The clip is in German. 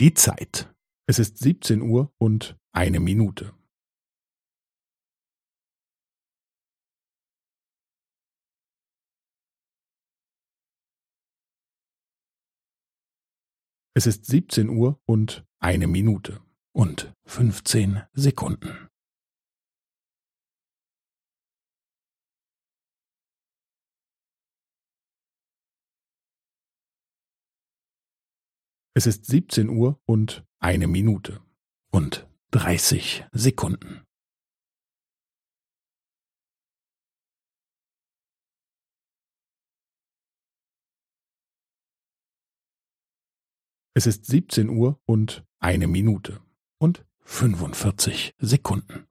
Die Zeit. Es ist siebzehn Uhr und eine Minute. Es ist siebzehn Uhr und eine Minute und fünfzehn Sekunden. Es ist siebzehn Uhr und eine Minute und dreißig Sekunden. Es ist siebzehn Uhr und eine Minute und fünfundvierzig Sekunden.